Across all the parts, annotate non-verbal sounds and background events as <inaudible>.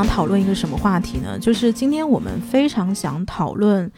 想讨论一个什么话题呢？就是今天我们非常想讨论，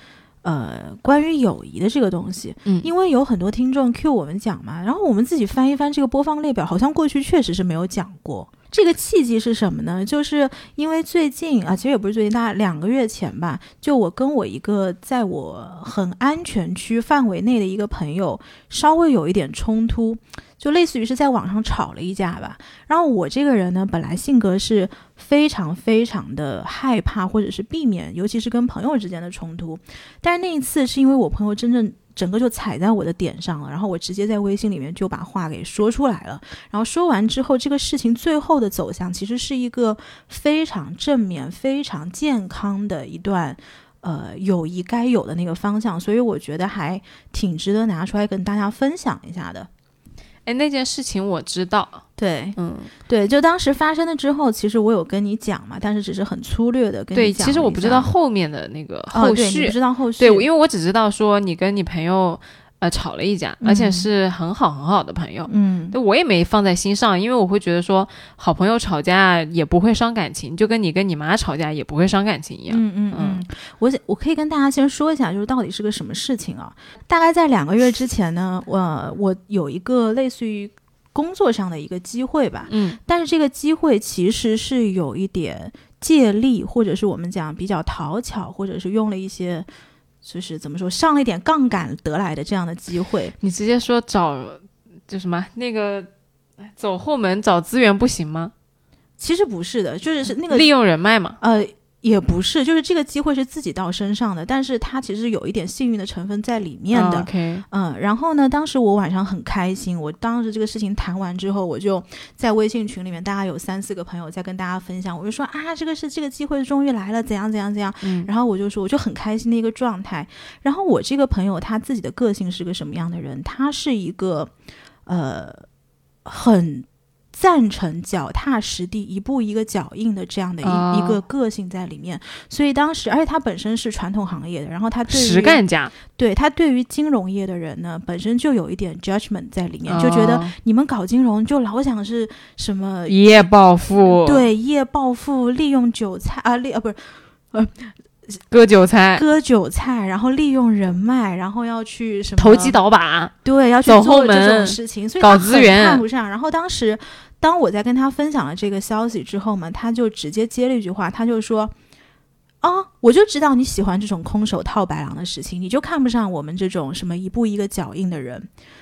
呃，关于友谊的这个东西。嗯因为有很多听众 Q 我们讲嘛，然后我们自己翻一翻这个播放列表，好像过去确实是没有讲过。这个契机是什么呢？就是因为最近啊，其实也不是最近，大概两个月前吧，就我跟我一个在我很安全区范围内的一个朋友稍微有一点冲突，就类似于是在网上吵了一架吧。然后我这个人呢，本来性格是非常非常的害怕或者是避免，尤其是跟朋友之间的冲突。但是那一次是因为我朋友真正整个就踩在我的点上了，然后我直接在微信里面就把话给说出来了。然后说完之后，这个事情最后的走向其实是一个非常正面、非常健康的一段。呃，友谊该有的那个方向，所以我觉得还挺值得拿出来跟大家分享一下的。哎，那件事情我知道，对，嗯，对，就当时发生了之后，其实我有跟你讲嘛，但是只是很粗略的跟你对，讲。其实我不知道。后面的那个后续，不知道后续。对，因为我只知道说你跟你朋友呃吵了一架，而且嗯是很好很好的朋友。嗯，对，我也没放在心上，因为我会觉得说，好朋友吵架也不会伤感情，就跟你跟你妈吵架也不会伤感情一样。嗯嗯嗯，我想我可以跟大家先说一下，就是到底是个什么事情啊？大概在两个月之前呢，我我有一个类似于工作上的一个机会吧，嗯但是这个机会其实是有一点借力，或者是我们讲比较讨巧，或者是用了一些。就是怎么说，上了一点杠杆得来的这样的机会，你直接说找就什么那个哎走后门找资源不行吗？其实不是的，就是是那个利用人脉嘛。呃，也不是，就是这个机会是自己到身上的，但是它其实有一点幸运的成分在里面的。OK，嗯，然后呢，当时我晚上很开心，我当时这个事情谈完之后，我就在微信群里面，大概有三四个朋友在跟大家分享，我就说啊，这个是这个机会终于来了，怎样怎样怎样。嗯然后我就说，我就很开心的一个状态。然后我这个朋友他自己的个性是个什么样的人？他是一个呃很赞成脚踏实地、一步一个脚印的这样的一、哦。一个个性在里面。所以当时，而且他本身是传统行业的，然后他对于实干家。对他对于金融业的人呢，本身就有一点 judgment 在里面，就觉得哦。你们搞金融就老想是什么一夜暴富，，对一夜暴富，利用韭菜啊，利啊不是割韭菜，割韭菜，然后利用人脉，然后要去什么投机倒把，对，要去走做这种事情，所以搞资源看不上。然后当时，当我在跟他分享了这个消息之后嘛，他就直接接了一句话，他就说：“啊，我就知道你喜欢这种空手套白狼的事情，你就看不上我们这种什么一步一个脚印的人。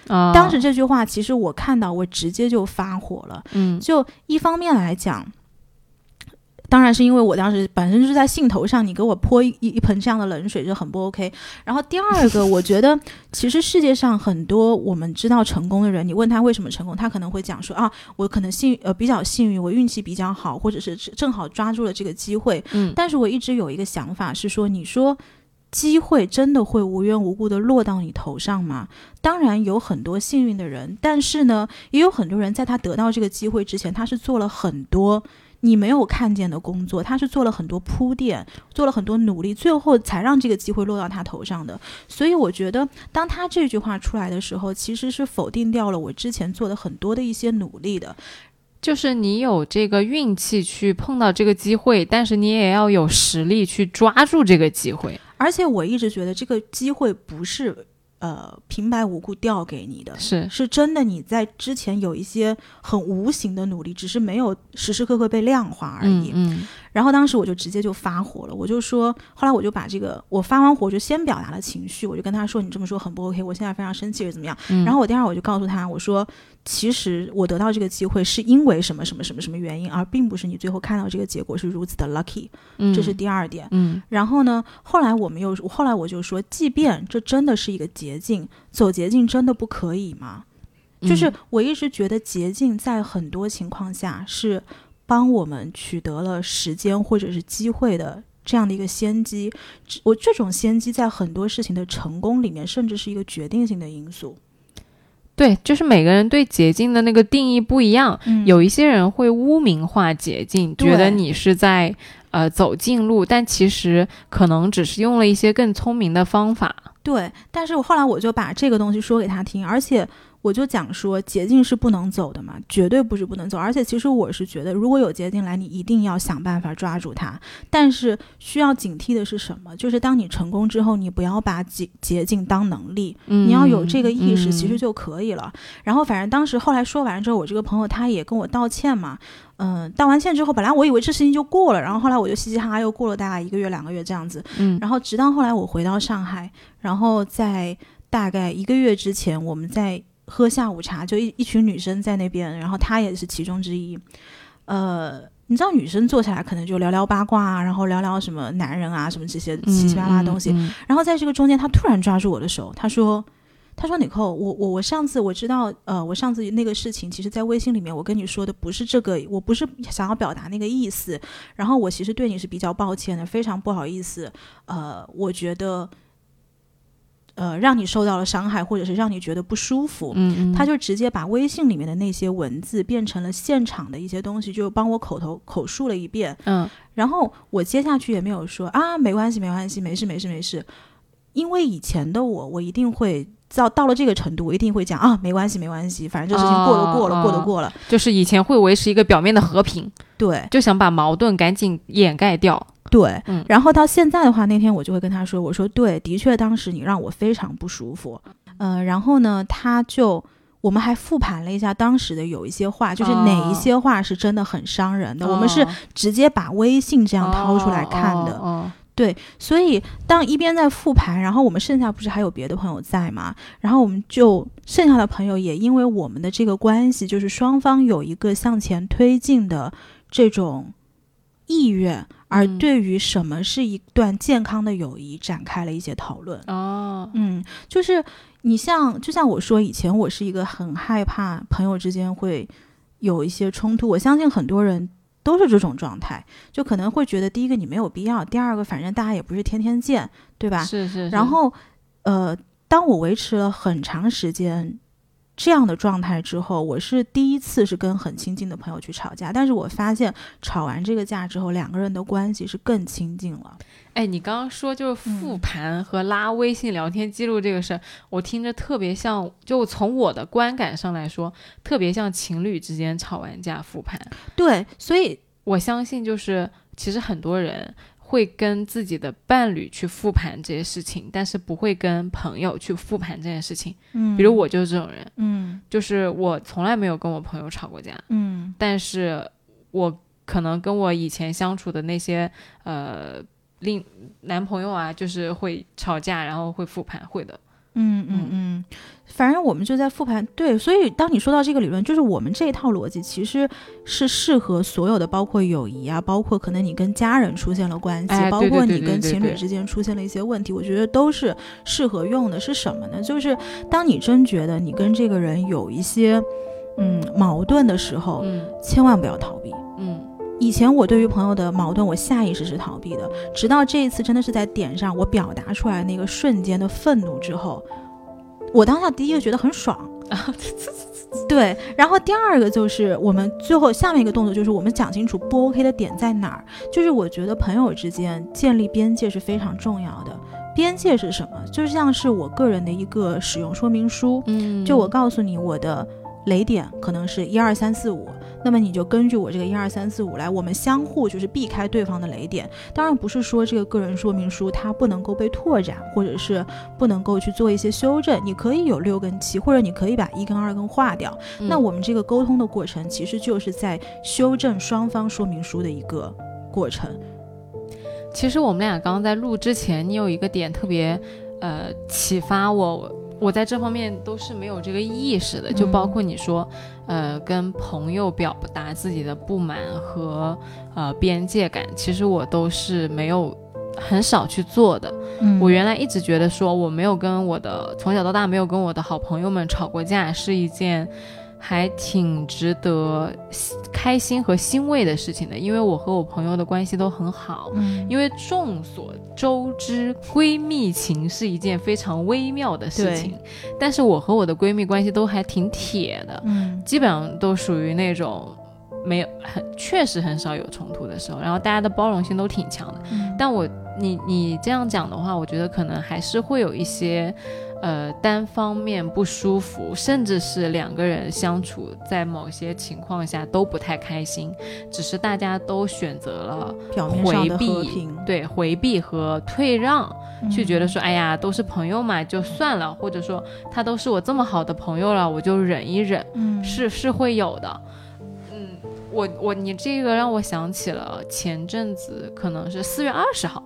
啊，当时这句话，其实我看到，我直接就发火了。嗯就一方面来讲，当然是因为我当时本身就是在兴头上，你给我泼一一一盆这样的冷水，就很不 OK。然后第二个，我觉得其实世界上很多我们知道成功的人，你问他为什么成功，他可能会讲说啊，我可能幸呃比较幸运，我运气比较好，或者是正好抓住了这个机会。嗯但是我一直有一个想法是说，你说。机会真的会无缘无故的落到你头上吗？当然有很多幸运的人，但是呢，也有很多人在他得到这个机会之前，他是做了很多你没有看见的工作，他是做了很多铺垫，做了很多努力，最后才让这个机会落到他头上的。所以我觉得，当他这句话出来的时候，其实是否定掉了我之前做的很多的一些努力的。就是你有这个运气去碰到这个机会，但是你也要有实力去抓住这个机会。而且我一直觉得这个机会不是呃平白无故掉给你的，是，是真的你在之前有一些很无形的努力，只是没有时时刻刻被量化而已。嗯然后当时我就直接就发火了，我就说，后来我就把这个我发完火就先表达了情绪，我就跟他说，你这么说很不 OK，我现在非常生气是怎么样？嗯，然后我第二我就告诉他，我说，其实我得到这个机会是因为什么什么什么什么原因，而并不是你最后看到这个结果是如此的 lucky，嗯这是第二点。嗯然后呢，后来我们又，后来我就说，即便这真的是一个捷径，走捷径真的不可以吗？就是嗯我一直觉得捷径在很多情况下是帮我们取得了时间或者是机会的这样的一个先机。我这种先机在很多事情的成功里面，甚至是一个决定性的因素。对，就是每个人对捷径的那个定义不一样。嗯有一些人会污名化捷径，觉得你是在呃走近路，但其实可能只是用了一些更聪明的方法。对，但是我后来我就把这个东西说给他听，而且我就讲说捷径是不能走的嘛，绝对不是不能走。而且其实我是觉得，如果有捷径来，你一定要想办法抓住它。但是需要警惕的是什么？就是当你成功之后，你不要把捷捷径当能力，你要有这个意识，其实就可以了。然后反正当时后来说完之后，我这个朋友他也跟我道歉嘛。嗯，道完歉之后，本来我以为这事情就过了，然后后来我就嘻嘻哈哈又过了大概一个月两个月这样子。嗯，然后直到后来我回到上海，然后在大概一个月之前，我们在。喝下午茶，就一一群女生在那边，然后她也是其中之一。呃，你知道，女生坐下来可能就聊聊八卦啊，然后聊聊什么男人啊，什么这些七七八八的东西。然后在这个中间，她突然抓住我的手，她说：“她说，你扣我我我上次我知道，呃，我上次那个事情，其实在微信里面我跟你说的不是这个，我不是想要表达那个意思。然后我其实对你是比较抱歉的，非常不好意思。呃，我觉得。”呃，让你受到了伤害，或者是让你觉得不舒服，嗯，他就直接把微信里面的那些文字变成了现场的一些东西，就帮我口头口述了一遍，嗯，然后我接下去也没有说啊，没关系，没关系，没事，没事，没事，因为以前的我，我一定会到到了这个程度，我一定会讲啊，没关系，没关系，反正这事情过了，过了，过了，过了，就是以前会维持一个表面的和平，对，就想把矛盾赶紧掩盖掉。对，嗯，然后到现在的话，那天我就会跟他说：“我说对，的确当时你让我非常不舒服，嗯，然后呢，他就我们还复盘了一下当时的有一些话，就是哪一些话是真的很伤人的，我们是直接把微信这样掏出来看的，对，所以当一边在复盘，然后我们剩下不是还有别的朋友在吗？然后我们就剩下的朋友也因为我们的这个关系，就是双方有一个向前推进的这种意愿。”而对于什么是一段健康的友谊，展开了一些讨论。哦，嗯，就是你像，就像我说，以前我是一个很害怕朋友之间会有一些冲突。我相信很多人都是这种状态，就可能会觉得，第一个你没有必要，第二个反正大家也不是天天见，对吧？是是。然后，呃，当我维持了很长时间。这样的状态之后，我是第一次是跟很亲近的朋友去吵架，但是我发现吵完这个架之后，两个人的关系是更亲近了。哎，你刚刚说就是复盘和拉微信聊天记录这个事儿，我听着特别像，就从我的观感上来说，特别像情侣之间吵完架复盘。对，所以我相信就是其实很多人。会跟自己的伴侣去复盘这些事情，但是不会跟朋友去复盘这件事情。嗯，比如我就是这种人，嗯，就是我从来没有跟我朋友吵过架，嗯，但是我可能跟我以前相处的那些呃另男朋友啊，就是会吵架，然后会复盘，会的。嗯嗯嗯，反正我们就在复盘。对，所以当你说到这个理论，就是我们这一套逻辑其实是适合所有的，包括友谊啊，包括可能你跟家人出现了关系，包括你跟情侣之间出现了一些问题，我觉得都是适合用的。是什么呢？就是当你真觉得你跟这个人有一些嗯矛盾的时候，嗯，千万不要逃避，嗯。以前我对于朋友的矛盾，我下意识是逃避的，直到这一次真的是在点上我表达出来那个瞬间的愤怒之后，我当下第一个觉得很爽。啊，<laughs> 对，然后第二个就是我们最后下面一个动作就是我们讲清楚不 OK 的点在哪儿，就是我觉得朋友之间建立边界是非常重要的，边界是什么？就像是我个人的一个使用说明书，嗯，就我告诉你我的。雷点可能是一二三四五，那么你就根据我这个一二三四五来，我们相互就是避开对方的雷点。当然不是说这个个人说明书它不能够被拓展，或者是不能够去做一些修正。你可以有六跟七，或者你可以把一跟二跟划掉。那我们这个沟通的过程其实就是在修正双方说明书的一个过程。其实我们俩刚刚在录之前，你有一个点特别，呃，启发我。我在这方面都是没有这个意识的，就包括你说，呃，跟朋友表达自己的不满和呃边界感，其实我都是没有很少去做的。我原来一直觉得说，我没有跟我的从小到大没有跟我的好朋友们吵过架是一件。还挺值得开心和欣慰的事情的，因为我和我朋友的关系都很好。嗯，因为众所周知，闺蜜情是一件非常微妙的事情。但是我和我的闺蜜关系都还挺铁的。嗯，基本上都属于那种没有很确实很少有冲突的时候，然后大家的包容性都挺强的。嗯，但我你你这样讲的话，我觉得可能还是会有一些。呃单方面不舒服，甚至是两个人相处在某些情况下都不太开心，只是大家都选择了回避，对回避和退让，去觉得说，哎呀，都是朋友嘛，就算了，或者说他都是我这么好的朋友了，我就忍一忍，嗯，是是会有的。嗯，我我你这个让我想起了前阵子可能是四月二十号，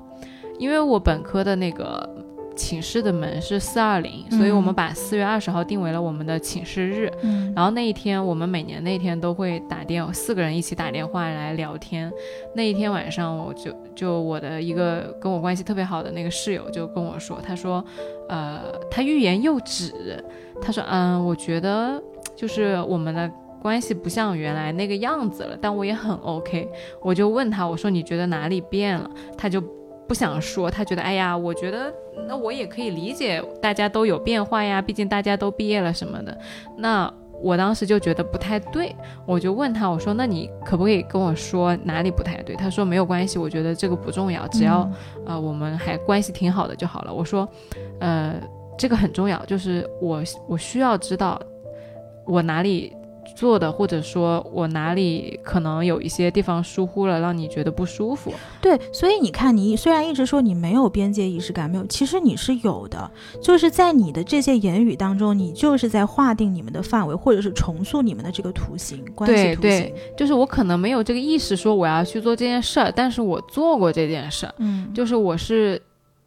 因为我本科的那个寝室的门是四二零，所以我们嗯把四月二十号定为了我们的寝室日。嗯然后那一天，我们每年那一天都会打电，四个人一起打电话来聊天。那一天晚上，我就就我的一个跟我关系特别好的那个室友就跟我说，他说，呃，他欲言又止，他说，嗯，我觉得就是我们的关系不像原来那个样子了，但我也很 OK。我就问他，我说你觉得哪里变了？他就不想说，他觉得，哎呀，我觉得那我也可以理解，大家都有变化呀，毕竟大家都毕业了什么的。那我当时就觉得不太对，我就问他，我说那你可不可以跟我说哪里不太对？他说没有关系，我觉得这个不重要，只要、嗯呃我们还关系挺好的就好了。我说，呃，这个很重要，就是我我需要知道我哪里做的，或者说我哪里可能有一些地方疏忽了，让你觉得不舒服。对，所以你看，你虽然一直说你没有边界意识感，没有，其实你是有的，就是在你的这些言语当中，你就是在划定你们的范围，或者是重塑你们的这个图形关系图对对形。就是我可能没有这个意识说我要去做这件事儿，但是我做过这件事儿。嗯，就是我是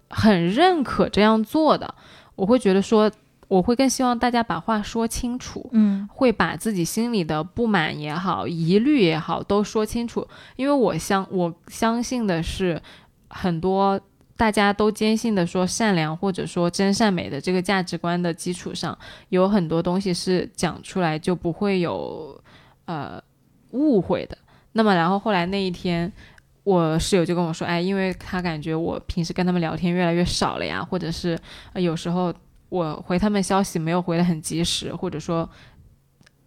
很认可这样做的，我会觉得说，我会更希望大家把话说清楚，嗯会把自己心里的不满也好、疑虑也好都说清楚，因为我相我相信的是很多。大家都坚信的说善良或者说真善美的这个价值观的基础上，有很多东西是讲出来就不会有呃误会的。那么然后后来那一天，我室友就跟我说，哎，因为他感觉我平时跟他们聊天越来越少了呀，或者是、呃、有时候我回他们消息没有回的很及时，或者说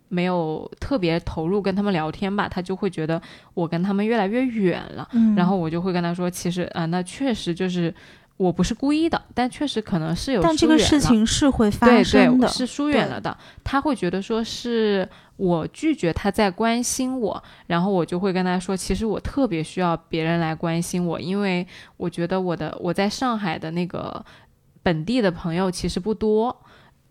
没有特别投入跟他们聊天吧，他就会觉得我跟他们越来越远了。嗯，然后我就会跟他说，其实啊、那确实就是我不是故意的，但确实可能是有但这个事情是会发生的，对，是疏远了的。他会觉得说是我拒绝他在关心我，然后我就会跟他说，其实我特别需要别人来关心我，因为我觉得我的我在上海的那个本地的朋友其实不多，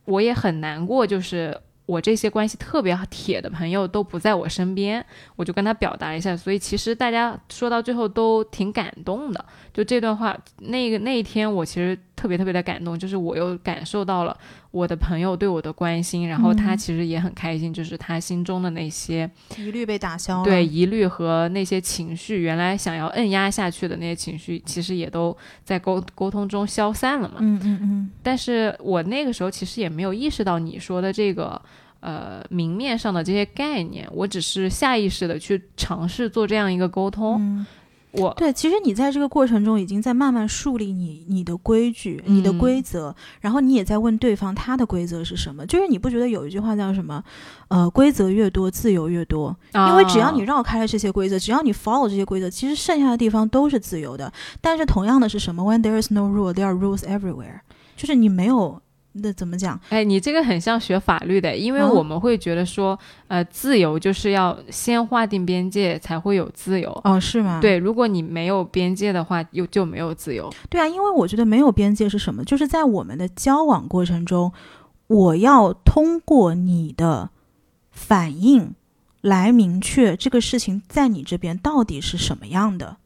我也很难过，就是。我这些关系特别铁的朋友都不在我身边，我就跟他表达一下，所以其实大家说到最后都挺感动的。就这段话，那个那一天我其实特别特别的感动，就是我又感受到了我的朋友对我的关心，然后他嗯其实也很开心，就是他心中的那些疑虑被打消了。对疑虑和那些情绪，原来想要摁压下去的那些情绪，其实也都在沟沟通中消散了嘛。嗯嗯嗯，但是我那个时候其实也没有意识到你说的这个。呃，明面上的这些概念，我只是下意识的去尝试做这样一个沟通。嗯我对，其实你在这个过程中已经在慢慢树立你你的规矩、你的嗯规则，然后你也在问对方他的规则是什么。就是你不觉得有一句话叫什么？呃，规则越多，自由越多。因为只要你啊绕开了这些规则，只要你 follow 这些规则，其实剩下的地方都是自由的。但是同样的是什么？When there is no rule, there are rules everywhere。就是你没有那怎么讲？哎，你这个很像学法律的，因为啊我们会觉得说，呃，自由就是要先划定边界才会有自由。哦，是吗？对，如果你没有边界的话，又就没有自由。对啊，因为我觉得没有边界是什么？就是在我们的交往过程中，我要通过你的反应来明确这个事情在你这边到底是什么样的。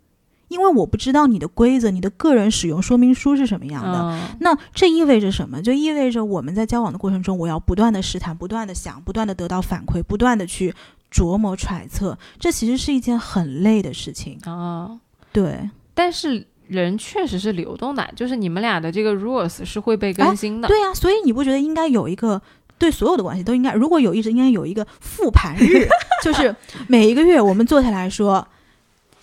因为我不知道你的规则、你的个人使用说明书是什么样的。嗯，那这意味着什么？就意味着我们在交往的过程中，我要不断的试探、不断的想、不断的得到反馈、不断的去琢磨揣测。这其实是一件很累的事情。啊，对，但是人确实是流动的，就是你们俩的这个 rules 是会被更新的。对呀、所以你不觉得应该有一个对所有的关系都应该，如果有一直，应该有一个复盘日，<laughs> 就是每一个月我们坐下来说，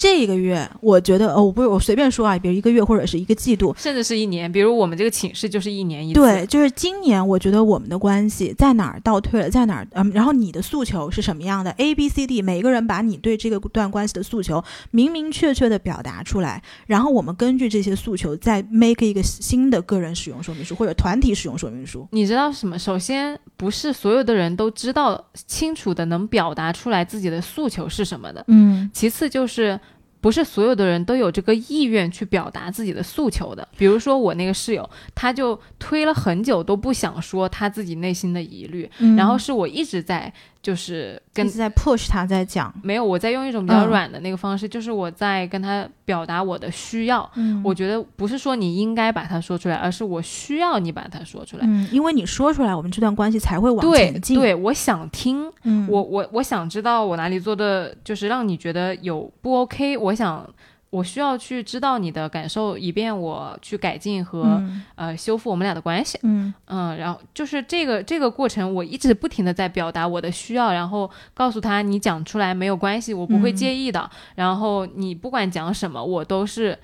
这个月我觉得哦，我不是我随便说啊，比如一个月或者是一个季度，甚至是一年。比如我们这个寝室就是一年一次。对，就是今年我觉得我们的关系在哪儿倒退了，在哪儿嗯，然后你的诉求是什么样的？A B C D，每个人把你对这个段关系的诉求明明确确的表达出来，然后我们根据这些诉求再 make 一个新的个人使用说明书或者团体使用说明书。你知道什么？首先不是所有的人都知道清楚的能表达出来自己的诉求是什么的。嗯，其次就是。不是所有的人都有这个意愿去表达自己的诉求的。比如说我那个室友，他就推了很久都不想说他自己内心的疑虑，然后是我一直在。就是跟在 push 他在讲，没有我在用一种比较软的那个方式，就是我在跟他表达我的需要。嗯，我觉得不是说你应该把它说出来，而是我需要你把它说出来。嗯，因为你说出来，我们这段关系才会往前进。对，我想听。嗯，我我我想知道我哪里做的就是让你觉得有不 OK。我想。我需要去知道你的感受，以便我去改进和呃修复我们俩的关系。嗯嗯，然后就是这个这个过程，我一直不停的在表达我的需要，然后告诉他你讲出来没有关系，我不会介意的。然后你不管讲什么，我都是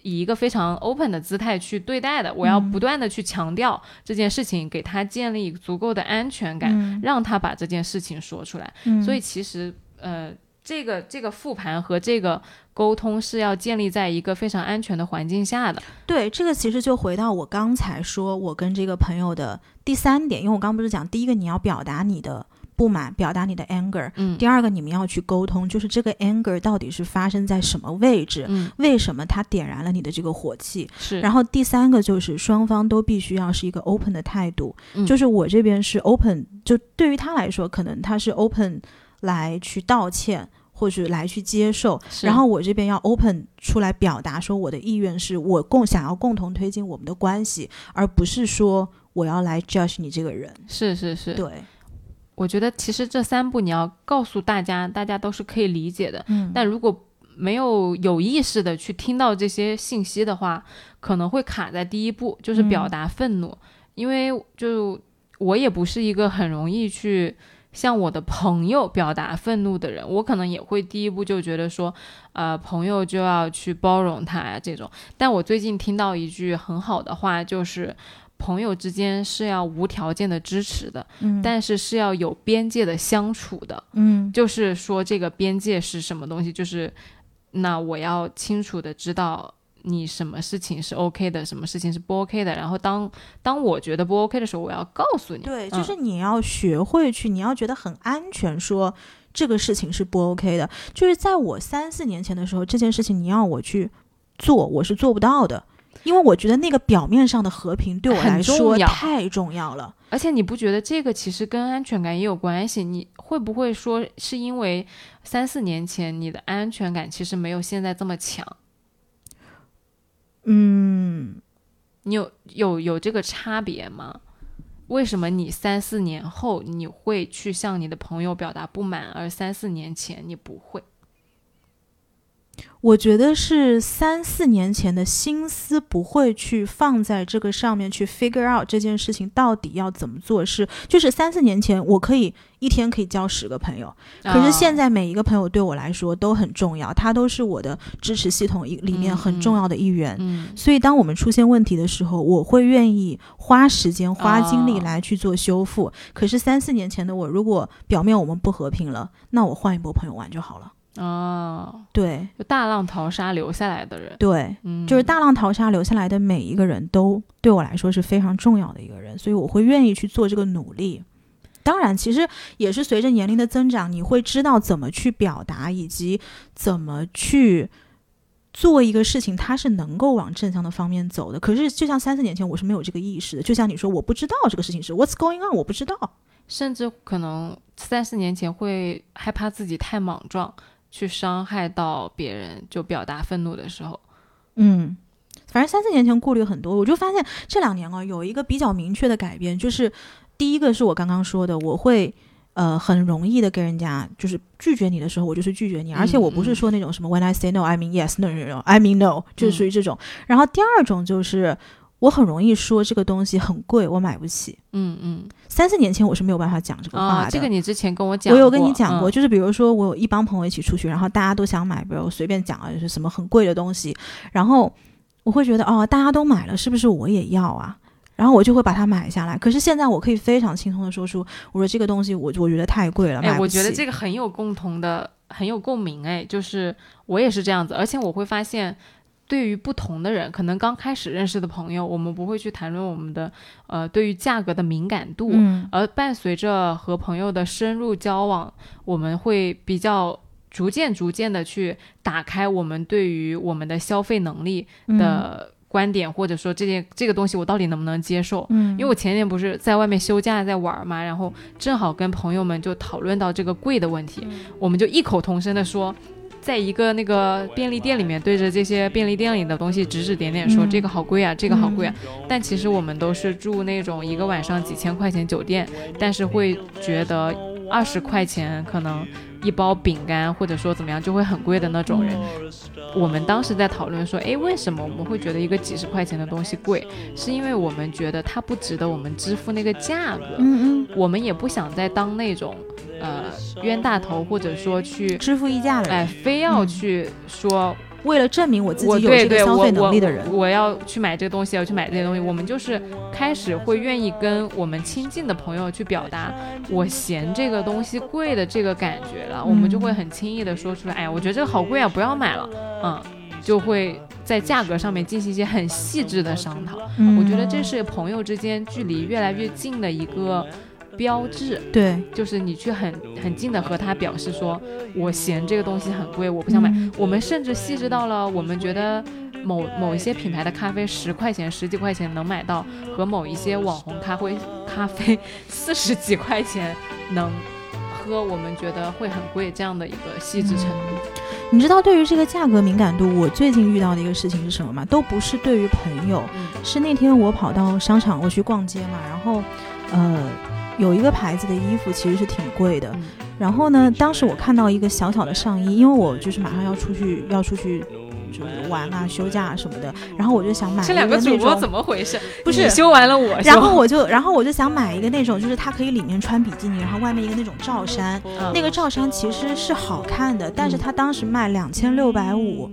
以一个非常 open 的姿态去对待的。我要不断的去强调这件事情，给他建立足够的安全感，让他把这件事情说出来。所以其实呃。这个这个复盘和这个沟通是要建立在一个非常安全的环境下的。对，这个其实就回到我刚才说我跟这个朋友的第三点，因为我刚不是讲第一个你要表达你的不满，表达你的 anger，嗯，第二个你们要去沟通，就是这个 anger 到底是发生在什么位置，嗯，为什么它点燃了你的这个火气？是。然后第三个就是双方都必须要是一个 open 的态度，就是我这边是 open，就对于他来说，可能他是 open 来去道歉。或者来去接受，然后我这边要 open 出来表达说我的意愿是我共想要共同推进我们的关系，而不是说我要来 judge 你这个人。是是是，对，我觉得其实这三步你要告诉大家，大家都是可以理解的。嗯，但如果没有有意识的去听到这些信息的话，可能会卡在第一步，就是表达愤怒，因为就我也不是一个很容易去。向我的朋友表达愤怒的人，我可能也会第一步就觉得说，呃，朋友就要去包容他呀这种。但我最近听到一句很好的话，就是朋友之间是要无条件的支持的，嗯，但是是要有边界的相处的，嗯，就是说这个边界是什么东西，就是那我要清楚的知道。你什么事情是 OK 的，什么事情是不 OK 的？然后当当我觉得不 OK 的时候，我要告诉你。对，就是你要学会去，你要觉得很安全，说这个事情是不 OK 的。就是在我三四年前的时候，这件事情你要我去做，我是做不到的，因为我觉得那个表面上的和平对我来说太重要了。而且你不觉得这个其实跟安全感也有关系？你会不会说是因为三四年前你的安全感其实没有现在这么强？嗯，你有有有这个差别吗？为什么你三四年后你会去向你的朋友表达不满，而三四年前你不会？我觉得是三四年前的心思不会去放在这个上面去 figure out 这件事情到底要怎么做是。就是三四年前，我可以一天可以交十个朋友，可是现在每一个朋友对我来说都很重要，他都是我的支持系统一里面很重要的一员。所以当我们出现问题的时候，我会愿意花时间花精力来去做修复。可是三四年前的我，如果表面我们不和平了，那我换一波朋友玩就好了。哦，对，就大浪淘沙留下来的人，对，嗯，就是大浪淘沙留下来的每一个人都对我来说是非常重要的一个人，所以我会愿意去做这个努力。当然，其实也是随着年龄的增长，你会知道怎么去表达，以及怎么去做一个事情，它是能够往正向的方面走的。可是，就像三四年前，我是没有这个意识的。就像你说，我不知道这个事情是 What's going on，我不知道，甚至可能三四年前会害怕自己太莽撞。去伤害到别人，就表达愤怒的时候，嗯，反正三四年前顾虑很多，我就发现这两年啊，有一个比较明确的改变，就是第一个是我刚刚说的，我会呃很容易的跟人家就是拒绝你的时候，我就是拒绝你，而且我不是说那种什么 When I say no, I mean yes, no, no, no, I mean no，就是属于这种。然后第二种就是我很容易说这个东西很贵，我买不起。嗯嗯，三四年前我是没有办法讲这个话啊，的。这个你之前跟我讲，我有跟你讲过，嗯就是比如说我有一帮朋友一起出去，然后大家都想买，比如随便讲啊，就是什么很贵的东西，然后我会觉得哦，大家都买了，是不是我也要啊？然后我就会把它买下来。可是现在我可以非常轻松的说出，我说这个东西我我觉得太贵了，买哎，不起。我觉得这个很有共同的，很有共鸣。哎，就是我也是这样子，而且我会发现，对于不同的人，可能刚开始认识的朋友，我们不会去谈论我们的呃对于价格的敏感度，嗯而伴随着和朋友的深入交往，我们会比较逐渐逐渐的去打开我们对于我们的消费能力嗯的观点，或者说这件这个东西我到底能不能接受。嗯，因为我前年不是在外面休假在玩嘛，然后正好跟朋友们就讨论到这个贵的问题，我们就异口同声的说，在一个那个便利店里面对着这些便利店里的东西指指点点说、嗯。这个好贵啊，这个好贵啊，但其实我们都是住那种一个晚上几千块钱酒店，但是会觉得二十块钱可能一包饼干或者说怎么样就会很贵的那种人。我们当时在讨论说，诶，为什么我们会觉得一个几十块钱的东西贵？是因为我们觉得它不值得我们支付那个价格，嗯我们也不想再当那种呃冤大头，或者说去嗯，支付溢价的人，哎非要去说为了证明我自我己有这个消费能我力的人，我要去买这个东西，要去买这些东西，我们就是开始会愿意跟我们亲近的朋友去表达我嫌这个东西贵的这个感觉了，我们就会很轻易的说出来，哎呀，我觉得这个好贵啊，不要买了，嗯，就会在价格上面进行一些很细致的商讨。嗯。我觉得这是朋友之间距离越来越近的一个标志。对，就是你去很很近的和他表示说，我嫌这个东西很贵，我不想买。嗯我们甚至细致到了，我们觉得某某一些品牌的咖啡十块钱、十几块钱能买到，和某一些网红咖啡咖啡 <laughs> 四十几块钱能喝，我们觉得会很贵这样的一个细致程度。你知道对于这个价格敏感度，我最近遇到的一个事情是什么吗？都不是对于朋友，嗯是那天我跑到商场，我去逛街嘛，然后，呃，有一个牌子的衣服其实是挺贵的。嗯然后呢，当时我看到一个小小的上衣，因为我就是马上要出去，要出去就是玩啊、休假啊什么的，然后我就想买这两个主播种怎么回事？不是你修完了我，然后我就，然后我就想买一个那种，就是它可以里面穿比基尼，然后外面一个那种罩衫。嗯那个罩衫其实是好看的，但是它当时卖两千六百五。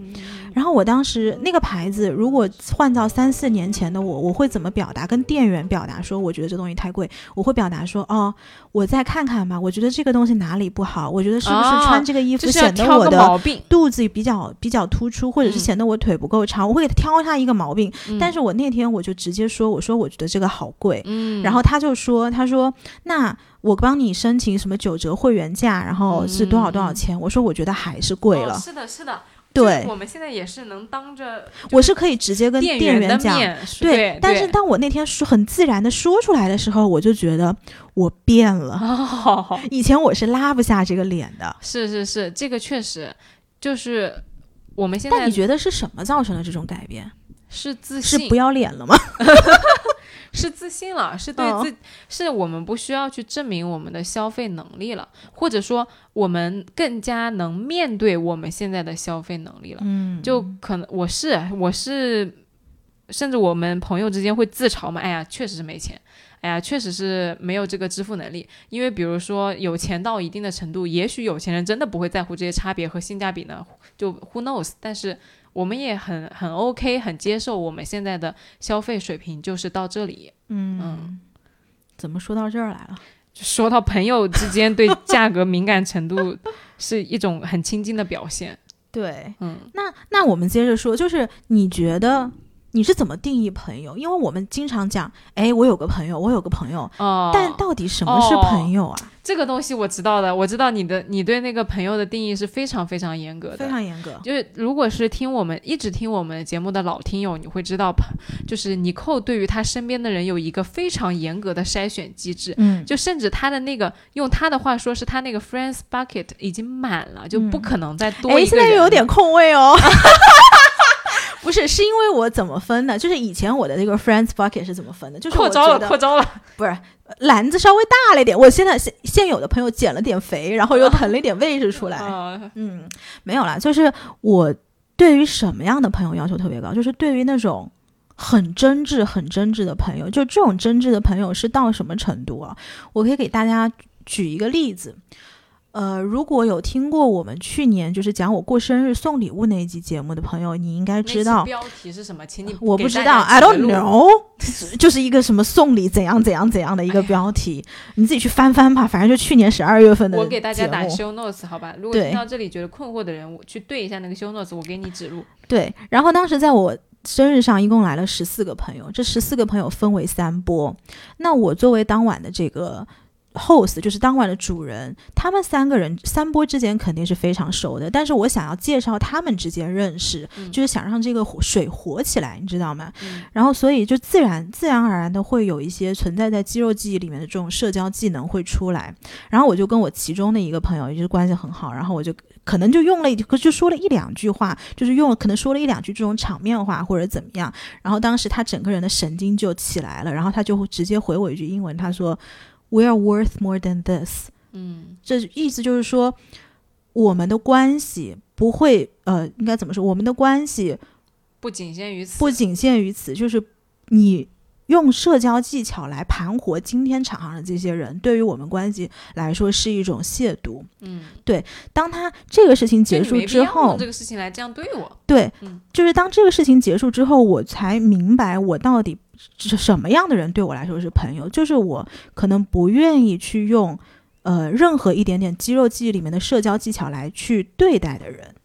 然后我当时那个牌子，如果换到三四年前的我，我会怎么表达？跟店员表达说，我觉得这东西太贵。我会表达说，哦，我再看看吧。我觉得这个东西哪里不好？我觉得是不是哦穿这个衣服显得我的，肚子比较比较突出，或者是嗯显得我腿不够长？我会给他挑他一个毛病。嗯但是我那天我就直接说，我说我觉得这个好贵。嗯，然后他就说：“他说那我帮你申请什么九折会员价，然后是多少多少钱？”我说：“我觉得还是贵了。哦是的，是的，对我们现在也是能当着我是可以直接跟店店员讲。对，但是当我那天说很自然的说出来的时候，我就觉得我变了。哦，<laughs> 以前我是拉不下这个脸的。是是是，这个确实就是我们现在但你觉得是什么造成了这种改变？是自信，是不要脸了吗？<laughs> <laughs> 是自信了，是对嗯自，是我们不需要去证明我们的消费能力了，或者说我们更加能面对我们现在的消费能力了。嗯，就可能我是我是，甚至我们朋友之间会自嘲嘛，哎呀，确实是没钱，哎呀，确实是没有这个支付能力。因为比如说有钱到一定的程度，也许有钱人真的不会在乎这些差别和性价比呢，就 who knows。但是我们也很很 OK，很接受我们现在的消费水平就是到这里。嗯，怎么说到这儿来了？就说到朋友之间对价格敏感程度是一种很亲近的表现。对，嗯，那那我们接着说，就是你觉得你是怎么定义朋友？因为我们经常讲，哎，我有个朋友，我有个朋友，哦，但到底什么是朋友啊？这个东西我知道的，我知道你的你对那个朋友的定义是非常非常严格的，非常严格。就是如果是听我们一直听我们节目的老听友，你会知道，就是尼寇对于他身边的人有一个非常严格的筛选机制。嗯，就甚至他的那个，用他的话说，是他那个 friends bucket 已经满了，就不可能再多哎，一个人了。现在又有点空位哦。<laughs> <laughs> <laughs> 不是，是因为我怎么分的？就是以前我的那个 friends bucket 是怎么分的？就是我扩招了，扩招了。不是篮子稍微大了一点。我现在现现有的朋友减了点肥，然后又腾了一点位置出来。嗯 <laughs> 嗯，没有啦，就是我对于什么样的朋友要求特别高，就是对于那种很真挚、很真挚的朋友。就这种真挚的朋友是到什么程度啊？我可以给大家举一个例子。呃，如果有听过我们去年就是讲我过生日送礼物那一集节目的朋友，你应该知道标题是什么，请你我不知道，I don't know，<laughs> 就是一个什么送礼怎样怎样怎样的一个标题，你自己去翻翻吧。反正就去年十二月份的。我给大家打 show notes 好吧，<laughs> 如果听到这里觉得困惑的人，我去对一下那个 show notes，我给你指路。对，然后当时在我生日上一共来了十四个朋友，这十四个朋友分为三波，那我作为当晚的这个。Host 就是当晚的主人，他们三个人三波之间肯定是非常熟的，但是我想要介绍他们之间认识，就是想让这个水活起来，你知道吗？然后所以就自然自然而然的会有一些存在在肌肉记忆里面的这种社交技能会出来。然后我就跟我其中的一个朋友，也就是关系很好，然后我就可能就用了一就说了一两句话，就是用可能说了一两句这种场面话或者怎么样。然后当时他整个人的神经就起来了，然后他就直接回我一句英文，他说。We are worth more than this。嗯，这意思就是说，我们的关系不会，呃，应该怎么说？我们的关系不仅限于此，不仅限于此，就是你用社交技巧来盘活今天场上的这些人，对于我们关系来说是一种亵渎。嗯，对。当他这个事情结束之后，这个事情来这样对我，对，就是当这个事情结束之后，我才明白我到底。是什么样的人对我来说是朋友？就是我可能不愿意去用，呃，任何一点点肌肉记忆里面的社交技巧来去对待的人。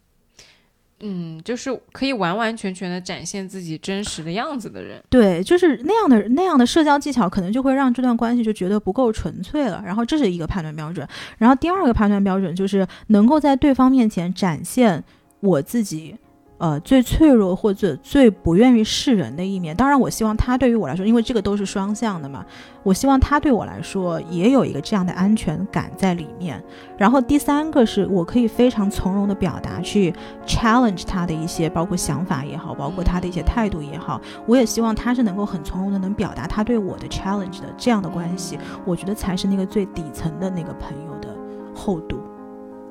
嗯，就是可以完完全全的展现自己真实的样子的人。对，就是那样的那样的社交技巧，可能就会让这段关系就觉得不够纯粹了。然后这是一个判断标准。然后第二个判断标准就是能够在对方面前展现我自己。呃，最脆弱或者最不愿意示人的一面，当然，我希望他对于我来说，因为这个都是双向的嘛，我希望他对我来说也有一个这样的安全感在里面。然后第三个是我可以非常从容的表达，去 challenge 他的一些，包括想法也好，包括他的一些态度也好，我也希望他是能够很从容的能表达他对我的 challenge 的这样的关系，我觉得才是那个最底层的那个朋友的厚度，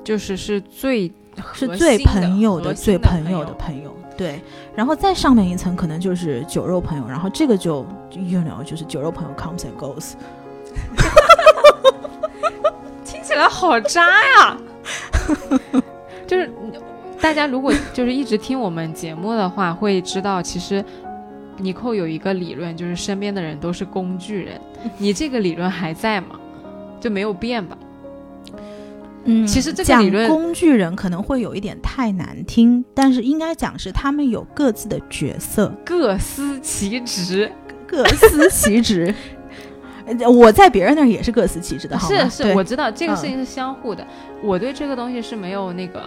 就是是最。是最朋友的最朋友的朋友，对，然后再上面一层可能就是酒肉朋友，然后这个就 you know 就是酒肉朋友 comes and goes，<laughs> 听起来好渣呀！<laughs> 就是大家如果就是一直听我们节目的话，会知道其实尼寇有一个理论，就是身边的人都是工具人。你这个理论还在吗？就没有变吧？嗯，其实这个理论工具人可能会有一点太难听，但是应该讲是他们有各自的角色，各司其职，各司其职。<laughs> 我在别人那儿也是各司其职的，是是，我知道这个事情是相互的。我对这个东西是没有那个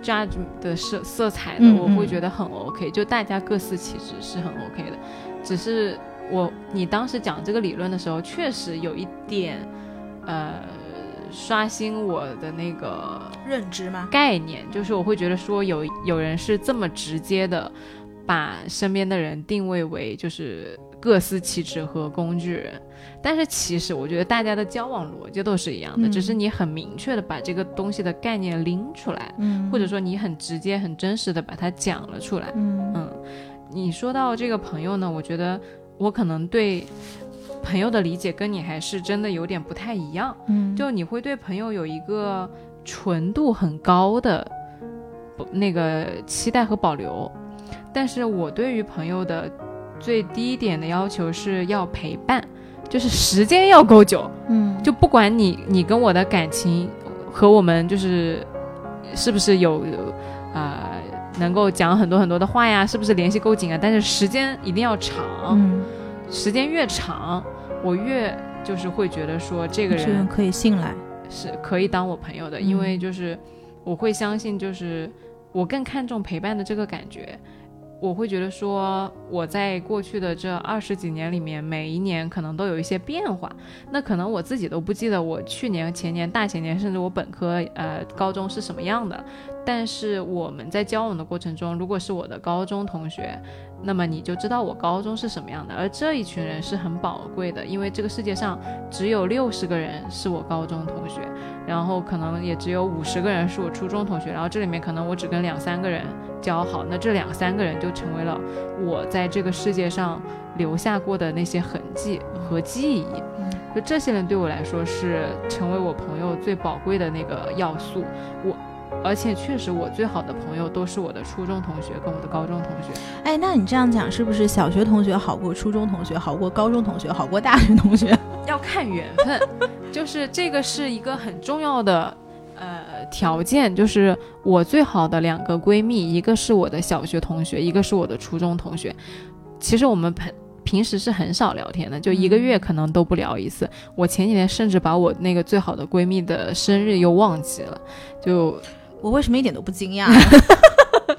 judge 的色色彩的，我会觉得很 OK，就大家各司其职是很 OK 的。只是我你当时讲这个理论的时候，确实有一点呃。刷新我的那个认知吗？概念就是我会觉得说有有人是这么直接的，把身边的人定位为就是各司其职和工具人，但是其实我觉得大家的交往逻辑都是一样的，只是你很明确的把这个东西的概念拎出来，或者说你很直接很真实的把它讲了出来。嗯，你说到这个朋友呢，我觉得我可能对。朋友的理解跟你还是真的有点不太一样，嗯，就你会对朋友有一个纯度很高的那个期待和保留，但是我对于朋友的最低点的要求是要陪伴，就是时间要够久，嗯，就不管你你跟我的感情和我们就是是不是有啊能够讲很多很多的话呀，是不是联系够紧啊，但是时间一定要长，嗯。时间越长，我越就是会觉得说这个人可以信赖，是可以当我朋友的，因为就是我会相信，就是我更看重陪伴的这个感觉。我会觉得说我在过去的这二十几年里面，每一年可能都有一些变化，那可能我自己都不记得我去年、前年、大前年，甚至我本科、呃高中是什么样的。但是我们在交往的过程中，如果是我的高中同学。那么你就知道我高中是什么样的。而这一群人是很宝贵的，因为这个世界上只有六十个人是我高中同学，然后可能也只有五十个人是我初中同学，然后这里面可能我只跟两三个人交好，那这两三个人就成为了我在这个世界上留下过的那些痕迹和记忆。就这些人对我来说是成为我朋友最宝贵的那个要素。我。而且确实，我最好的朋友都是我的初中同学跟我的高中同学。哎，那你这样讲，是不是小学同学好过初中同学，好过高中同学，好过大学同学？<laughs> 要看缘分，就是这个是一个很重要的呃条件。就是我最好的两个闺蜜，一个是我的小学同学，一个是我的初中同学。其实我们平平时是很少聊天的，就一个月可能都不聊一次。我前几天甚至把我那个最好的闺蜜的生日又忘记了，就。我为什么一点都不惊讶？<laughs>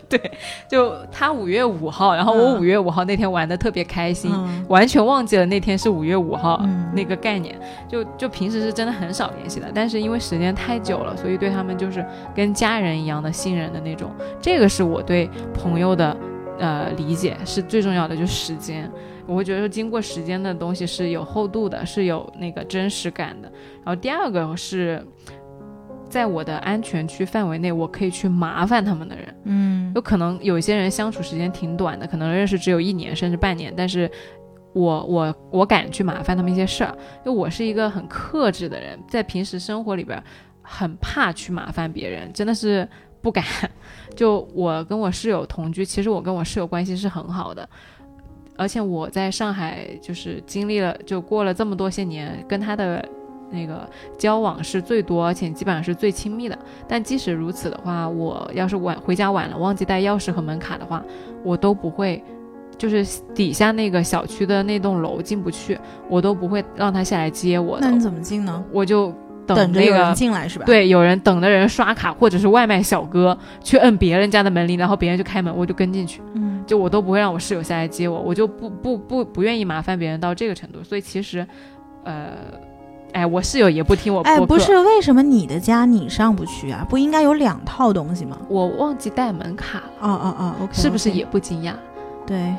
对，就他五月五号，然后我五月五号那天玩的特别开心，完全忘记了那天是五月五号那个概念。就就平时是真的很少联系的，但是因为时间太久了，所以对他们就是跟家人一样的信任的那种。这个是我对朋友的呃理解是最重要的，就是时间。我会觉得说，经过时间的东西是有厚度的，是有那个真实感的。然后第二个是。在我的安全区范围内，我可以去麻烦他们的人，嗯，有可能有一些人相处时间挺短的，可能认识只有一年甚至半年，但是我我我敢去麻烦他们一些事儿，因为我是一个很克制的人，在平时生活里边很怕去麻烦别人，真的是不敢。就我跟我室友同居，其实我跟我室友关系是很好的，而且我在上海就是经历了就过了这么多些年，跟他的。那个交往是最多，而且基本上是最亲密的。但即使如此的话，我要是晚回家晚了，忘记带钥匙和门卡的话，我都不会，就是底下那个小区的那栋楼进不去，我都不会让他下来接我。那你怎么进呢？我就等着有人进来是吧？对，有人等的人刷卡，或者是外卖小哥去摁别人家的门铃，然后别人就开门，我就跟进去。嗯，就我都不会让我室友下来接我，我就不不不不愿意麻烦别人到这个程度。所以其实，呃。哎，我室友也不听我。哎，不是，为什么你的家你上不去啊？不应该有两套东西吗？我忘记带门卡了。哦哦哦，OK，是不是也不惊讶？对，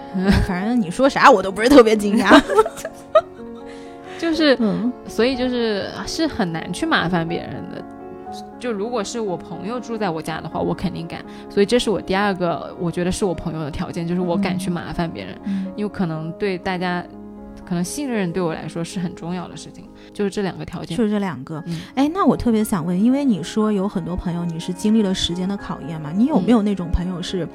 反正你说啥我都不是特别惊讶。<laughs> 就是，所以就是是很难去麻烦别人的。就如果是我朋友住在我家的话，我肯定敢。所以这是我第二个，我觉得是我朋友的条件，就是我敢去麻烦别人，因为可能对大家。可能信任对我来说是很重要的事情，就是这两个条件，就是这两个。哎，那我特别想问，因为你说有很多朋友你是经历了时间的考验嘛？你有没有那种朋友是，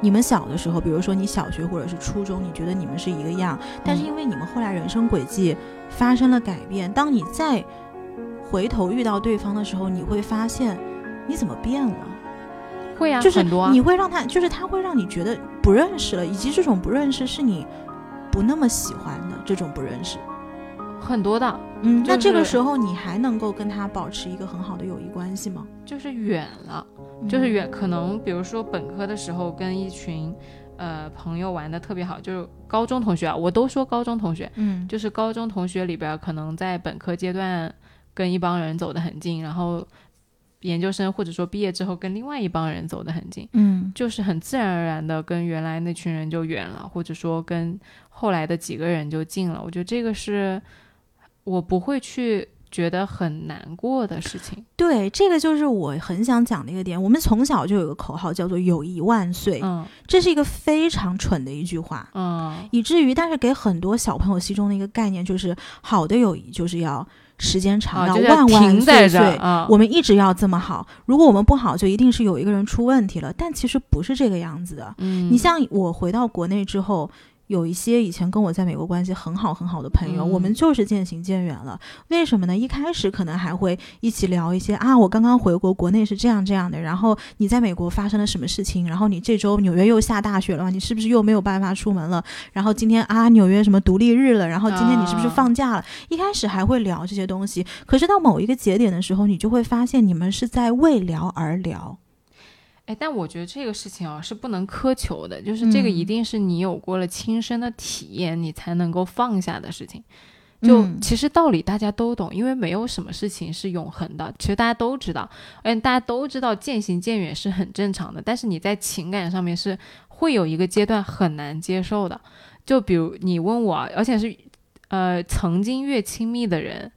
你们小的时候，比如说你小学或者是初中，你觉得你们是一个样，但是因为你们后来人生轨迹发生了改变，当你再回头遇到对方的时候，你会发现你怎么变了？会啊，就是，你会让他，就是他会让你觉得不认识了，以及这种不认识是你不那么喜欢的。这种不认识，很多的，嗯，那这个时候你还能够跟他保持一个很好的友谊关系吗？就是远了，就是远，可能比如说本科的时候跟一群，呃，朋友玩的特别好，就是高中同学啊，我都说高中同学，嗯，就是高中同学里边，可能在本科阶段跟一帮人走得很近，然后。研究生或者说毕业之后跟另外一帮人走得很近，嗯，就是很自然而然的跟原来那群人就远了，或者说跟后来的几个人就近了。我觉得这个是我不会去觉得很难过的事情。对，这个就是我很想讲的一个点。我们从小就有个口号叫做“友谊万岁”，嗯，这是一个非常蠢的一句话，嗯，以至于但是给很多小朋友心中的一个概念就是好的友谊就是要。时间长到万万岁岁，我们一直要这么好。如果我们不好，就一定是有一个人出问题了。但其实不是这个样子的。嗯，你像我回到国内之后。有一些以前跟我在美国关系很好很好的朋友，我们就是渐行渐远了。为什么呢？一开始可能还会一起聊一些啊，我刚刚回国，国内是这样这样的。然后你在美国发生了什么事情？然后你这周纽约又下大雪了，你是不是又没有办法出门了？然后今天啊，纽约什么独立日了？然后今天你是不是放假了？一开始还会聊这些东西，可是到某一个节点的时候，你就会发现你们是在为聊而聊。哎，但我觉得这个事情啊是不能苛求的，就是这个一定是你有过了亲身的体验，你才能够放下的事情。就其实道理大家都懂，因为没有什么事情是永恒的。其实大家都知道，嗯，大家都知道渐行渐远是很正常的。但是你在情感上面是会有一个阶段很难接受的。就比如你问我，而且是呃曾经越亲密的人，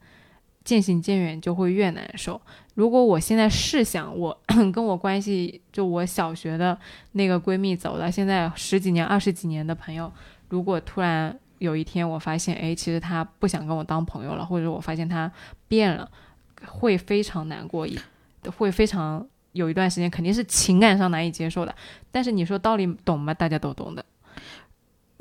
渐行渐远就会越难受。如果我现在试想，我 <coughs> 跟我关系就我小学的那个闺蜜走了，现在十几年、二十几年的朋友，如果突然有一天我发现，哎，其实她不想跟我当朋友了，或者我发现她变了，会非常难过，会非常有一段时间肯定是情感上难以接受的。但是你说道理懂吗？大家都懂的。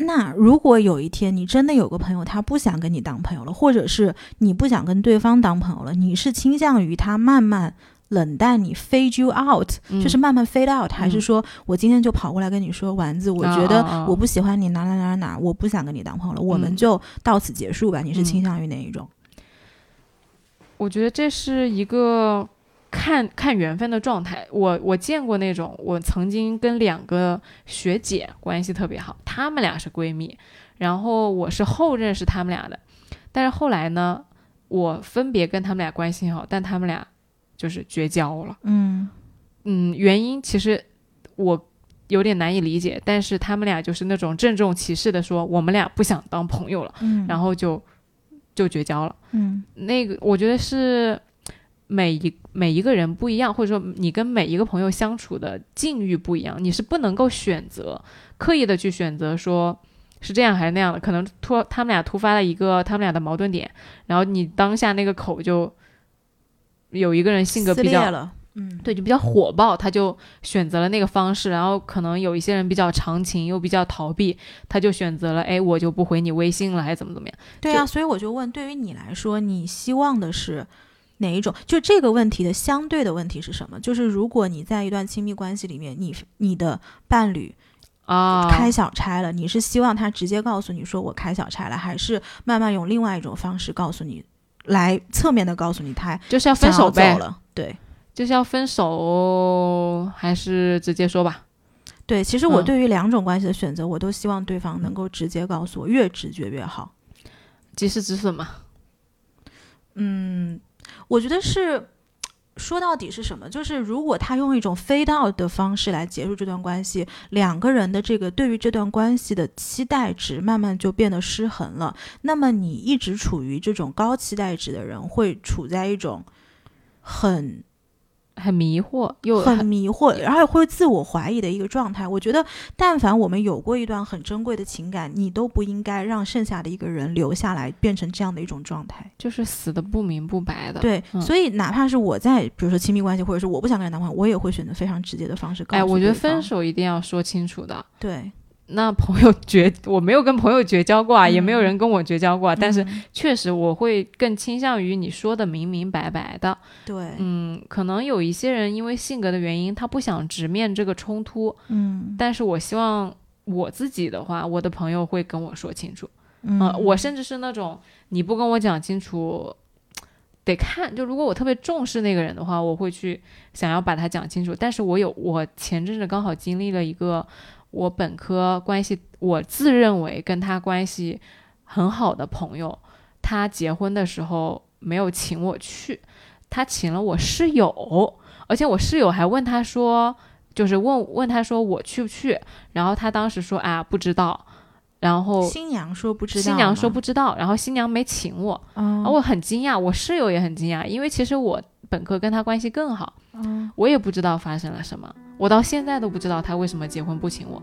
那如果有一天你真的有个朋友，他不想跟你当朋友了，或者是你不想跟对方当朋友了，你是倾向于他慢慢冷淡你，fade you out，就是慢慢 fade out，还是说我今天就跑过来跟你说，丸子，我觉得我不喜欢你哪哪哪哪，我不想跟你当朋友了，我们就到此结束吧？你是倾向于哪一种？我觉得这是一个。看看缘分的状态，我我见过那种，我曾经跟两个学姐关系特别好，她们俩是闺蜜，然后我是后认识她们俩的，但是后来呢，我分别跟她们俩关系好，但她们俩就是绝交了。嗯嗯，原因其实我有点难以理解，但是她们俩就是那种郑重其事的说，我们俩不想当朋友了，然后就就绝交了。嗯，那个我觉得是。每一每一个人不一样，或者说你跟每一个朋友相处的境遇不一样，你是不能够选择刻意的去选择说是这样还是那样的。可能突他们俩突发了一个他们俩的矛盾点，然后你当下那个口就有一个人性格比较，嗯，对，就比较火爆，他就选择了那个方式。然后可能有一些人比较长情又比较逃避，他就选择了哎，我就不回你微信了，还怎么怎么样？对啊，所以我就问，对于你来说，你希望的是？哪一种？就这个问题的相对的问题是什么？就是如果你在一段亲密关系里面，你你的伴侣啊开小差了，你是希望他直接告诉你说我开小差了，还是慢慢用另外一种方式告诉你，来侧面的告诉你他就是要分手呗？对，就是要分手，还是直接说吧？对，其实我对于两种关系的选择，我都希望对方能够直接告诉我，越直觉越好，及时止损嘛。嗯。我觉得是，说到底是什么？就是如果他用一种飞到的方式来结束这段关系，两个人的这个对于这段关系的期待值慢慢就变得失衡了。那么你一直处于这种高期待值的人，会处在一种很。很迷惑，又很迷惑，然后会自我怀疑的一个状态。我觉得，但凡我们有过一段很珍贵的情感，你都不应该让剩下的一个人留下来，变成这样的一种状态，就是死的不明不白的。对，所以哪怕是我在，比如说亲密关系，或者是我不想跟人谈朋友，我也会选择非常直接的方式告诉。哎，我觉得分手一定要说清楚的。对。那朋友绝，我没有跟朋友绝交过啊，也没有人跟我绝交过。但是确实，我会更倾向于你说的明明白白的。对，嗯，可能有一些人因为性格的原因，他不想直面这个冲突。嗯，但是我希望我自己的话，我的朋友会跟我说清楚。嗯，我甚至是那种你不跟我讲清楚，得看。就如果我特别重视那个人的话，我会去想要把他讲清楚。但是我有，我前阵子刚好经历了一个。我本科关系，我自认为跟他关系很好的朋友，他结婚的时候没有请我去，他请了我室友，而且我室友还问他说，就是问问他说我去不去，然后他当时说啊不知道，然后新娘说不知道，新娘说不知道，然后新娘没请我，我很惊讶，我室友也很惊讶，因为其实我本科跟他关系更好，我也不知道发生了什么。我到现在都不知道他为什么结婚不请我。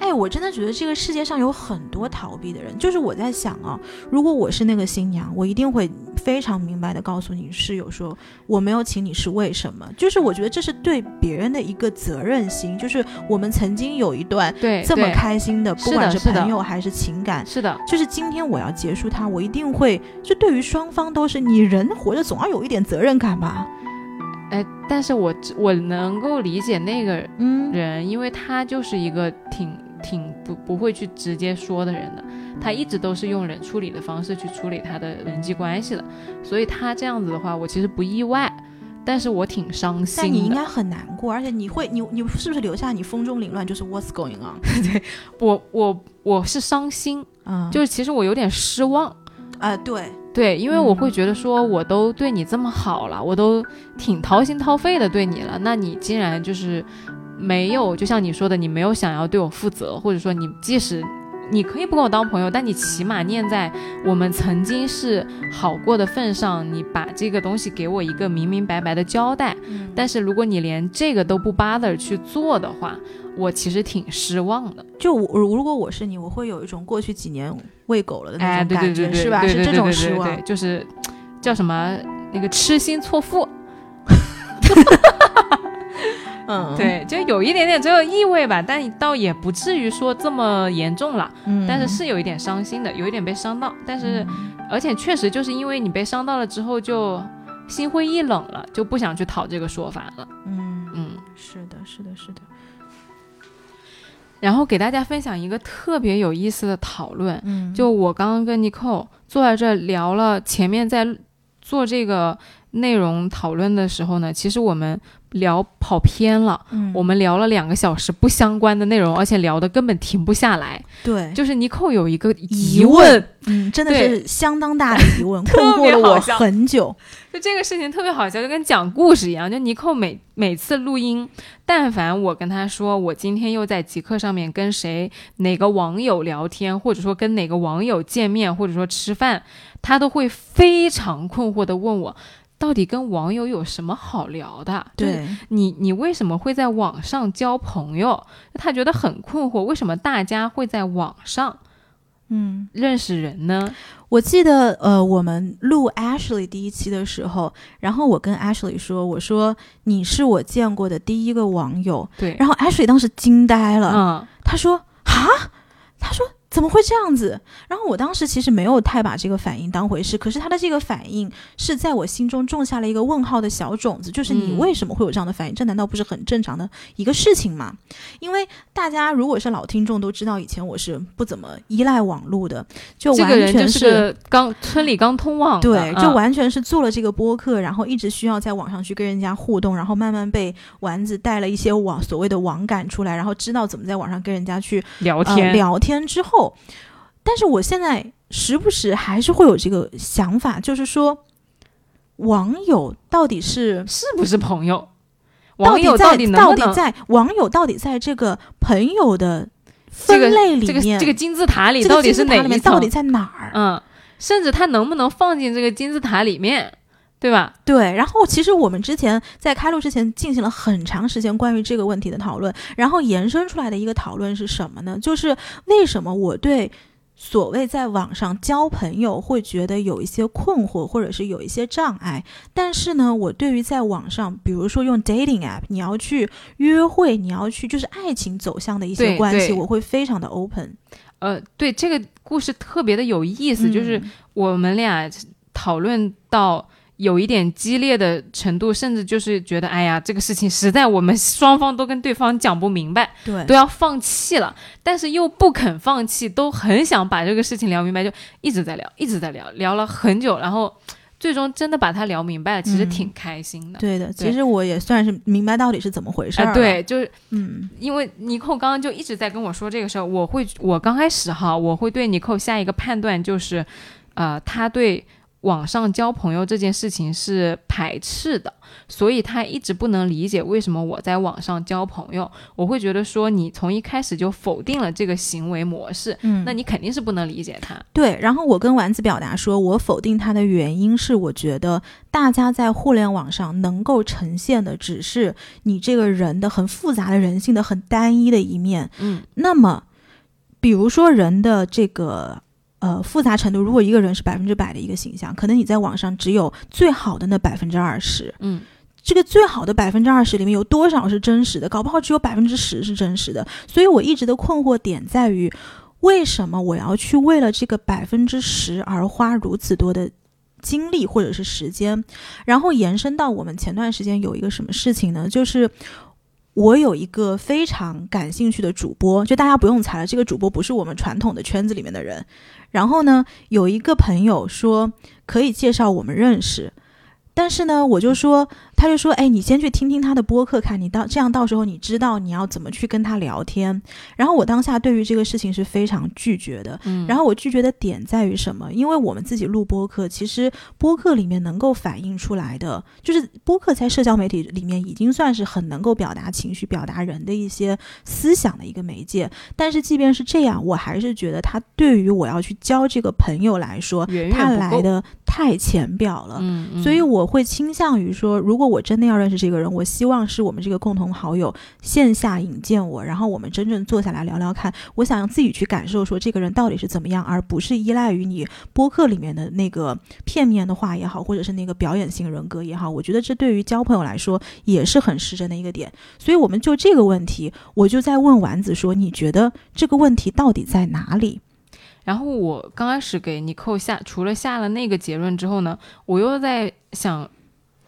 哎，我真的觉得这个世界上有很多逃避的人。就是我在想啊，如果我是那个新娘，我一定会非常明白的告诉你室友说我没有请你是为什么。就是我觉得这是对别人的一个责任心。就是我们曾经有一段对这么开心的，不管是朋友还是情感，是的，就是今天我要结束它，我一定会就对于双方都是你人活着总要有一点责任感吧。哎，但是我我能够理解那个人，因为他就是一个挺挺不不会去直接说的人的，他一直都是用冷处理的方式去处理他的人际关系的，所以他这样子的话，我其实不意外，但是我挺伤心。但你应该很难过，而且你会，你你是不是留下你风中凌乱，就是 What's going on？<laughs> 对，我我我是伤心，嗯，就是其实我有点失望，啊，对。对，因为我会觉得说，我都对你这么好了，我都挺掏心掏肺的对你了，那你竟然就是没有，就像你说的，你没有想要对我负责，或者说你即使你可以不跟我当朋友，但你起码念在我们曾经是好过的份上，你把这个东西给我一个明明白白的交代。但是如果你连这个都不 bother 去做的话，我其实挺失望的。就我如果我是你，我会有一种过去几年喂狗了的那哎，种感觉，对对对对，是吧？是这种失望。就是叫什么那个痴心错付。<laughs> 嗯，对，就有一点点这个意味吧，但倒也不至于说这么严重了。嗯，但是是有一点伤心的，有一点被伤到。但是，而且确实就是因为你被伤到了之后，就心灰意冷了，就不想去讨这个说法了。嗯，嗯，是的，是的，是的。然后给大家分享一个特别有意思的讨论，嗯，就我刚刚跟 Nicole 坐在这聊了，前面在做这个内容讨论的时候呢，其实我们聊跑偏了。嗯我们聊了两个小时不相关的内容，而且聊的根本停不下来。对，就是尼寇有一个疑疑问，嗯，真的是相当大的疑问，<laughs> 困惑了我很久。就这个事情特别好笑，就跟讲故事一样。就尼寇每每次录音，但凡我跟他说我今天又在极客上面跟谁哪个网友聊天，或者说跟哪个网友见面，或者说吃饭，他都会非常困惑的问我。到底跟网友有什么好聊的？就是对，你你为什么会在网上交朋友？他觉得很困惑，为什么大家会在网上嗯，认识人呢？我记得呃，我们录 Ashley 第一期的时候，然后我跟 Ashley 说，我说你是我见过的第一个网友，对，然后 Ashley 当时惊呆了，嗯，他说啊，他说怎么会这样子？然后我当时其实没有太把这个反应当回事，可是他的这个反应是在我心中种下了一个问号的小种子，就是你嗯为什么会有这样的反应？这难道不是很正常的一个事情吗？因为大家如果是老听众都知道，以前我是不怎么依赖网络的，就完全是。刚村里刚通网，对，就嗯完全是做了这个播客，然后一直需要在网上去跟人家互动，然后慢慢被丸子带了一些网所谓的网感出来，然后知道怎么在网上跟人家去呃、聊天，聊天之后，但是我现在时不时还是会有这个想法，就是说，网友到底是是不是朋友？网友到底能不能在网友到底在这个朋友的分这个这个类里面，这个金字塔里这个到底是哪一层？面到底在哪儿？嗯，甚至他能不能放进这个金字塔里面，对吧？对，然后其实我们之前在开录之前进行了很长时间关于这个问题的讨论，然后延伸出来的一个讨论是什么呢？就是为什么我对所谓在网上交朋友会觉得有一些困惑，或者是有一些障碍，但是呢，我对于在网上，比如说用 dating app，你要去约会，你要去就是爱情走向的一些关系，我会非常的 open。呃，对，这个故事特别的有意思，就是嗯我们俩讨论到有一点激烈的程度，甚至就是觉得，哎呀，这个事情实在我们双方都跟对方讲不明白，对。都要放弃了，但是又不肯放弃，都很想把这个事情聊明白，就一直在聊，一直在聊，聊了很久，然后最终真的把它聊明白了，其实嗯。挺开心的。对的，其实我也算是明白到底是怎么回事儿、啊、，对，就是嗯。因为尼寇刚刚就一直在跟我说这个事儿，我会，我刚开始哈，我会对尼寇下一个判断就是，呃，他对网上交朋友这件事情是排斥的，所以他一直不能理解为什么我在网上交朋友。我会觉得说，你从一开始就否定了这个行为模式，嗯，那你肯定是不能理解他。对，然后我跟丸子表达说，我否定他的原因是，我觉得大家在互联网上能够呈现的只是你这个人的很复杂的人性的很单一的一面。嗯那么，比如说人的这个呃复杂程度，如果一个人是百分之百的一个形象，可能你在网上只有最好的那百分之二十。嗯，这个最好的百分之二十里面有多少是真实的？搞不好只有百分之十是真实的。所以我一直的困惑点在于，为什么我要去为了这个百分之十而花如此多的精力或者是时间？然后延伸到我们前段时间有一个什么事情呢？就是。我有一个非常感兴趣的主播，就大家不用猜了，这个主播不是我们传统的圈子里面的人。然后呢，有一个朋友说可以介绍我们认识，但是呢，我就说，他就说，哎，你先去听听他的播客，看你到这样到时候你知道你要怎么去跟他聊天。然后我当下对于这个事情是非常拒绝的。嗯，然后我拒绝的点在于什么？因为我们自己录播客，其实播客里面能够反映出来的，就是播客在社交媒体里面已经算是很能够表达情绪、表达人的一些思想的一个媒介。但是即便是这样，我还是觉得他对于我要去交这个朋友来说，远他。来的太浅表了。嗯，嗯所以我会倾向于说，如果我真的要认识这个人，我希望是我们这个共同好友线下引荐我，然后我们真正坐下来聊聊看。我想让自己去感受说这个人到底是怎么样，而不是依赖于你播客里面的那个片面的话也好，或者是那个表演性人格也好。我觉得这对于交朋友来说也是很失真的一个点。所以我们就这个问题，我就在问丸子说，你觉得这个问题到底在哪里？然后我刚开始给尼寇下，除了下了那个结论之后呢，我又在想，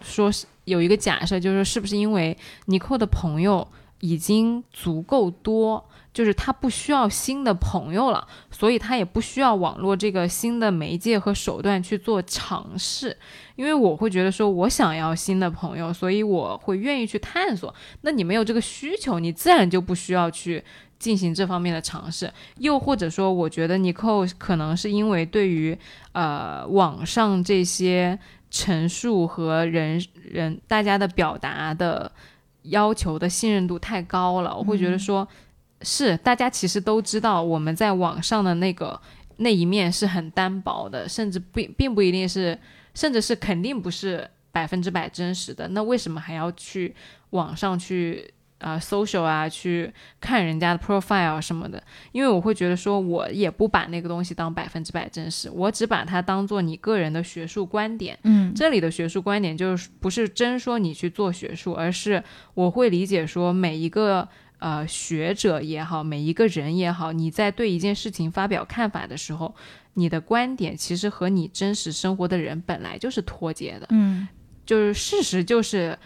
说是有一个假设，就是是不是因为尼寇的朋友已经足够多，就是他不需要新的朋友了，所以他也不需要网络这个新的媒介和手段去做尝试。因为我会觉得说，我想要新的朋友，所以我会愿意去探索。那你没有这个需求，你自然就不需要去进行这方面的尝试。又或者说，我觉得尼寇可能是因为对于呃网上这些陈述和人人大家的表达的要求的信任度太高了，我会觉得说，是大家其实都知道我们在网上的那个那一面是很单薄的，甚至并并不一定是，甚至是肯定不是百分之百真实的。那为什么还要去网上去？啊、s o c i a l 啊，去看人家的 profile 什么的，因为我会觉得说，我也不把那个东西当百分之百真实，我只把它当做你个人的学术观点。嗯这里的学术观点就是不是真说你去做学术，而是我会理解说每一个呃学者也好，每一个人也好，你在对一件事情发表看法的时候，你的观点其实和你真实生活的人本来就是脱节的。嗯就是事实就是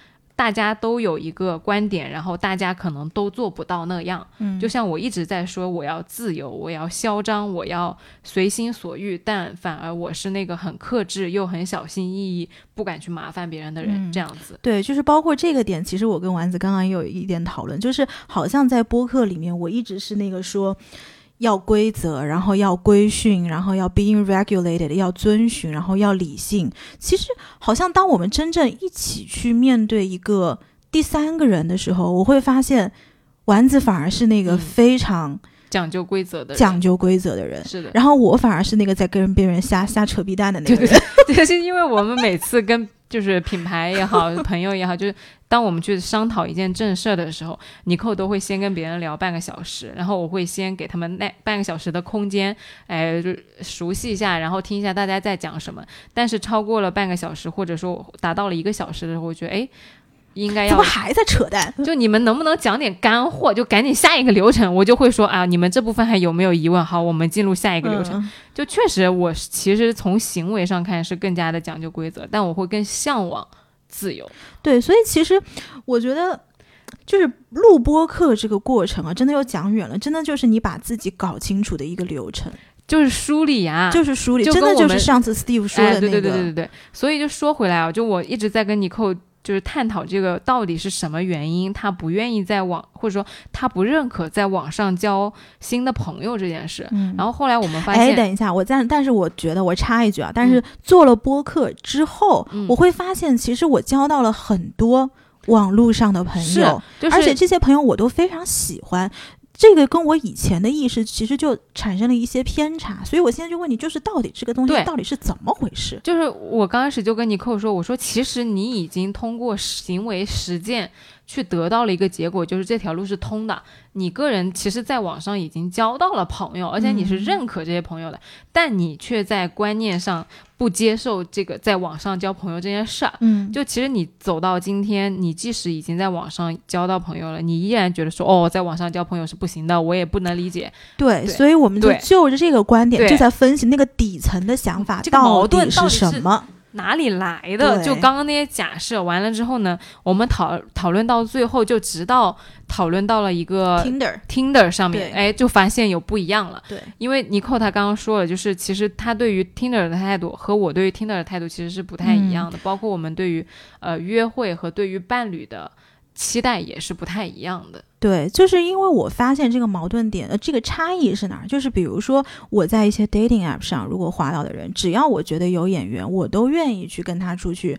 大家都有一个观点，然后大家可能都做不到那样。嗯，就像我一直在说，我要自由，我要嚣张，我要随心所欲，但反而我是那个很克制又很小心翼翼，不敢去麻烦别人的人，嗯这样子。对，就是包括这个点，其实我跟丸子刚刚也有一点讨论，就是好像在播客里面，我一直是那个说要规则，然后要规训，然后要 being regulated，要遵循，然后要理性。其实好像当我们真正一起去面对一个第三个人的时候，我会发现丸子反而是那个嗯非常讲究规则的人，讲究规则的人。是的，然后我反而是那个在跟别人瞎瞎扯逼蛋的那个人。对 <laughs> 对，就是因为我们每次跟就是品牌也好，朋友也好，就是当我们去商讨一件正事儿的时候，尼寇都会先跟别人聊半个小时，然后我会先给他们那半个小时的空间，哎，就熟悉一下，然后听一下大家在讲什么。但是超过了半个小时，或者说达到了一个小时的时候，我觉得哎，应该要怎么还在扯淡？<laughs> 就你们能不能讲点干货？就赶紧下一个流程，我就会说啊，你们这部分还有没有疑问？好，我们进入下一个流程。嗯就确实，我其实从行为上看是更加的讲究规则，但我会更向往自由。对，所以其实我觉得，就是录播课这个过程啊，真的又讲远了，真的就是你把自己搞清楚的一个流程，就是梳理呀、就是梳理，真的就是上次 Steve 说哎，的那个，对对对对对对。所以就说回来啊，就我一直在跟尼寇就是探讨这个到底是什么原因，他不愿意在网或者说他不认可在网上交新的朋友这件事。嗯然后后来我们发现哎，现，等一下，我但但是我觉得我插一句啊，但是嗯做了播客之后，嗯我会发现其实我交到了很多网络上的朋是友，就是而且这些朋友我都非常喜欢。这个跟我以前的意识其实就产生了一些偏差，所以我现在就问你，就是到底这个东西到底是怎么回事？就是我刚开始就跟你扣说，我说其实你已经通过行为实践去得到了一个结果，就是这条路是通的。你个人其实在网上已经交到了朋友，而且你是嗯认可这些朋友的，但你却在观念上不接受这个在网上交朋友这件事儿。嗯，就其实你走到今天，你即使已经在网上交到朋友了，你依然觉得说哦，在网上交朋友是不行的，我也不能理解。对，对所以我们就就着这个观点，就在分析那个底层的想法这个矛盾到底是什么。哪里来的？就刚刚那些假设完了之后呢，我们讨讨论到最后，就直到讨论到了一个 Tinder，Tinder 上面，对哎，就发现有不一样了。对，因为尼寇他刚刚说了，就是其实他对于 Tinder 的态度和我对于 Tinder 的态度其实是不太一样的，包括我们对于呃约会和对于伴侣的期待也是不太一样的。对，就是因为我发现这个矛盾点，呃，这个差异是哪儿？就是比如说我在一些 dating app 上，如果滑到的人，只要我觉得有眼缘，我都愿意去跟他出去。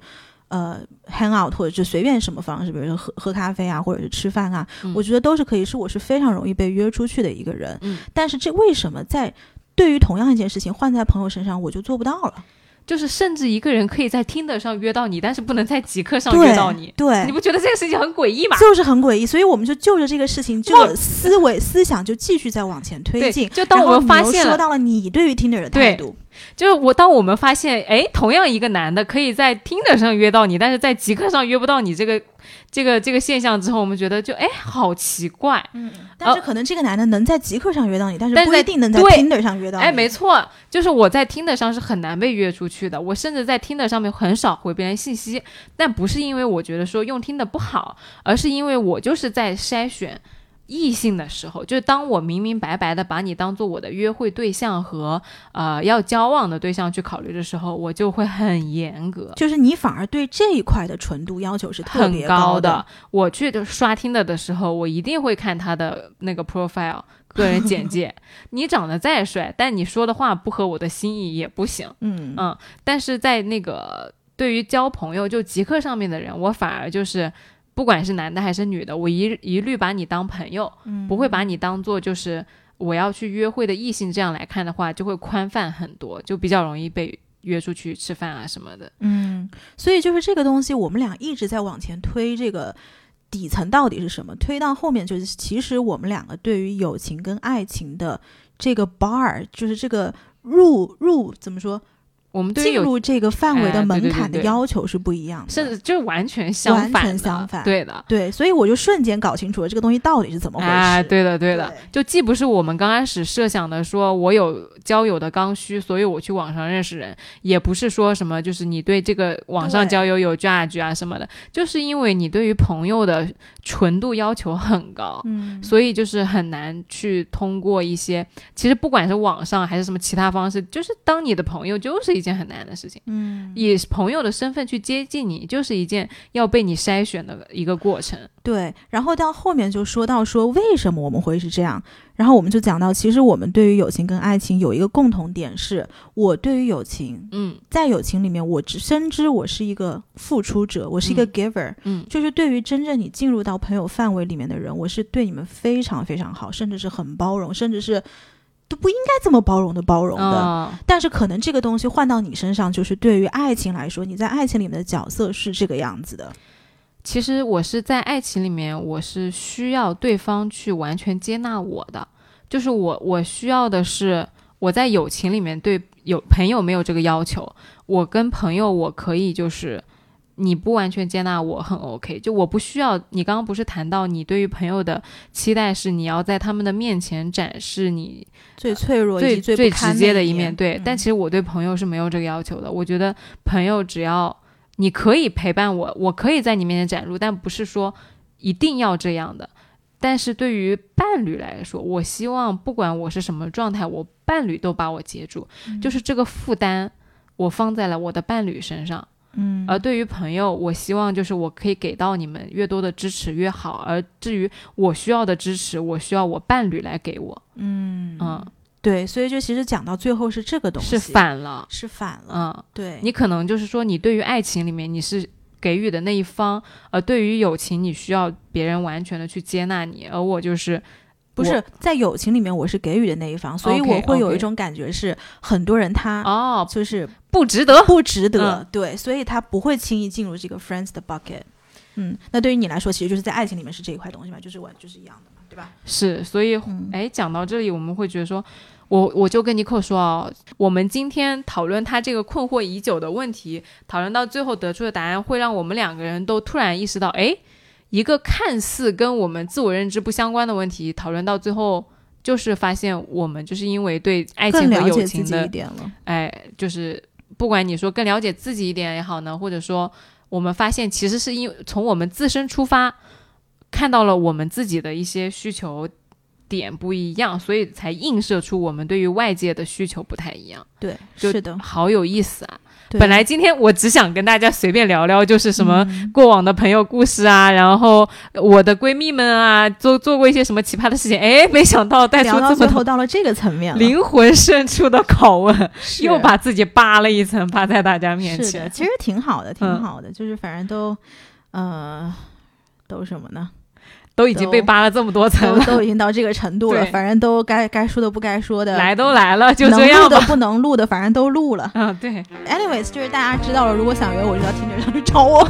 呃，hang out 或者是随便什么方式，比如说喝喝咖啡啊，或者是吃饭啊，嗯我觉得都是可以。是我是非常容易被约出去的一个人。嗯但是这为什么在对于同样一件事情换在朋友身上，我就做不到了？就是甚至一个人可以在 Tinder 上约到你，但是不能在极客上约到你，对，你不觉得这个事情很诡异吗？就是很诡异。所以我们就就着这个事情，这个思维思想就继续在往前推，进。就当我们发现，说到了你对于 Tinder 的态度，就是我当我们发现，哎，同样一个男的可以在 Tinder 上约到你，但是在极客上约不到你这个这个这个现象之后，我们觉得就哎好奇怪，嗯但是可能这个男的能在极客上约到你，但是不一定能在对 Tinder 上约到你。哎，没错，就是我在 Tinder 上是很难被约出去的。我甚至在 Tinder 上面很少回别人信息，但不是因为我觉得说用 Tinder 不好，而是因为我就是在筛选异性的时候，就是当我明明白白的把你当做我的约会对象和呃要交往的对象去考虑的时候，我就会很严格。就是你反而对这一块的纯度要求是特别很高的。我去刷 Tinder 的时候，我一定会看他的那个 profile 个人简介。<laughs> 你长得再帅，但你说的话不合我的心意也不行。嗯嗯，但是在那个对于交朋友就极客上面的人，我反而就是不管是男的还是女的，我一一律把你当朋友，嗯不会把你当做就是我要去约会的异性这样来看的话，就会宽泛很多，就比较容易被约出去吃饭啊什么的。嗯，所以就是这个东西，我们俩一直在往前推这个。底层到底是什么？推到后面就是，其实我们两个对于友情跟爱情的这个 bar，就是这个入入怎么说，我们对进入这个范围的门槛的要求是不一样的。甚至就完全相反完，全相反对的。对，所以我就瞬间搞清楚了这个东西到底是怎么回事。哎，对的，对的，对就既不是我们刚开始设想的，说我有交友的刚需，所以我去网上认识人，也不是说什么就是你对这个网上交友有 judge 啊什么的，就是因为你对于朋友的纯度要求很高，嗯，所以就是很难去通过一些，其实不管是网上还是什么其他方式，就是当你的朋友就是一件很难的事情。嗯，以朋友的身份去接近你，就是一件要被你筛选的一个过程。对。然后到后面就说到说为什么我们会是这样，然后我们就讲到，其实我们对于友情跟爱情有一个共同点是，我对于友情，嗯在友情里面，我只深知我是一个付出者，我是一个 giver，、嗯就是对于真正你进入到朋友范围里面的人，我是对你们非常非常好，甚至是很包容，甚至是都不应该这么包容的包容的。啊但是可能这个东西换到你身上，就是对于爱情来说，你在爱情里面的角色是这个样子的。其实我是在爱情里面，我是需要对方去完全接纳我的，就是我我需要的是我在友情里面对有朋友没有这个要求，我跟朋友我可以就是你不完全接纳我很 OK，就我不需要你刚刚不是谈到你对于朋友的期待是你要在他们的面前展示你最脆弱以最及最最直接的一一面，对。嗯但其实我对朋友是没有这个要求的。我觉得朋友只要你可以陪伴我，我可以在你面前展露，但不是说一定要这样的。但是对于伴侣来说，我希望不管我是什么状态，我伴侣都把我接住，嗯就是这个负担我放在了我的伴侣身上。嗯而对于朋友，我希望就是我可以给到你们越多的支持越好。而至于我需要的支持，我需要我伴侣来给我。嗯嗯，对，所以就其实讲到最后是这个东西是反了。是反了。嗯，对，你可能就是说，你对于爱情里面你是给予的那一方，而对于友情，你需要别人完全的去接纳你，而我就是不是在友情里面我是给予的那一方，所以我会有一种感觉是很多人他哦，就是不值得。不值得，嗯对，所以他不会轻易进入这个 friends 的 bucket。嗯，那对于你来说，其实就是在爱情里面是这一块东西嘛，就是我就是一样的嘛，对吧？是，所以嗯哎，讲到这里，我们会觉得说，我我就跟尼克说啊，我们今天讨论他这个困惑已久的问题，讨论到最后得出的答案，会让我们两个人都突然意识到，哎，一个看似跟我们自我认知不相关的问题，讨论到最后。就是发现我们就是因为对爱情和友情的。哎，就是不管你说更了解自己一点也好呢，或者说我们发现其实是因为从我们自身出发，看到了我们自己的一些需求点不一样，所以才映射出我们对于外界的需求不太一样。对，是的，好有意思啊！对。本来今天我只想跟大家随便聊聊，就是什么嗯。过往的朋友故事啊，然后我的闺蜜们啊，做做过一些什么奇葩的事情，哎，没想到带出这么多到了这个层面，灵魂深处的拷问，又把自己扒了一层，扒在大家面是的，前。其实挺好的，挺嗯。好的，就是反正都，呃，都什么呢？都已经被扒了这么多层都了，都已经到这个程度了，反正都该该说的不该说的，来都来了，就能这样吧。录的不能录的，反正都录了。嗯，<laughs> 对，Anyways，就是大家知道了，如果想约我，就到听者上去找我。<laughs>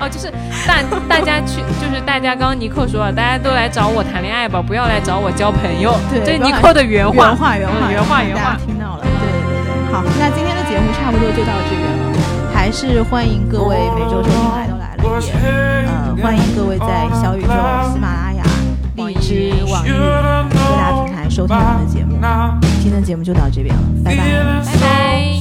哦，就是大大家去，就是大家刚刚尼克说了，大家都来找我谈恋爱吧，不要来找我交朋友。对这是尼克的原话。原话，原话，嗯原话原大话家听到了。对对对对，好，那今天的节目差不多就到这边了，还是欢迎各位每周收听来呃，欢迎各位在小宇宙、喜马拉雅、荔枝、网易各大平台收听我们的节目。今天的节目就到这边了，拜拜，拜拜。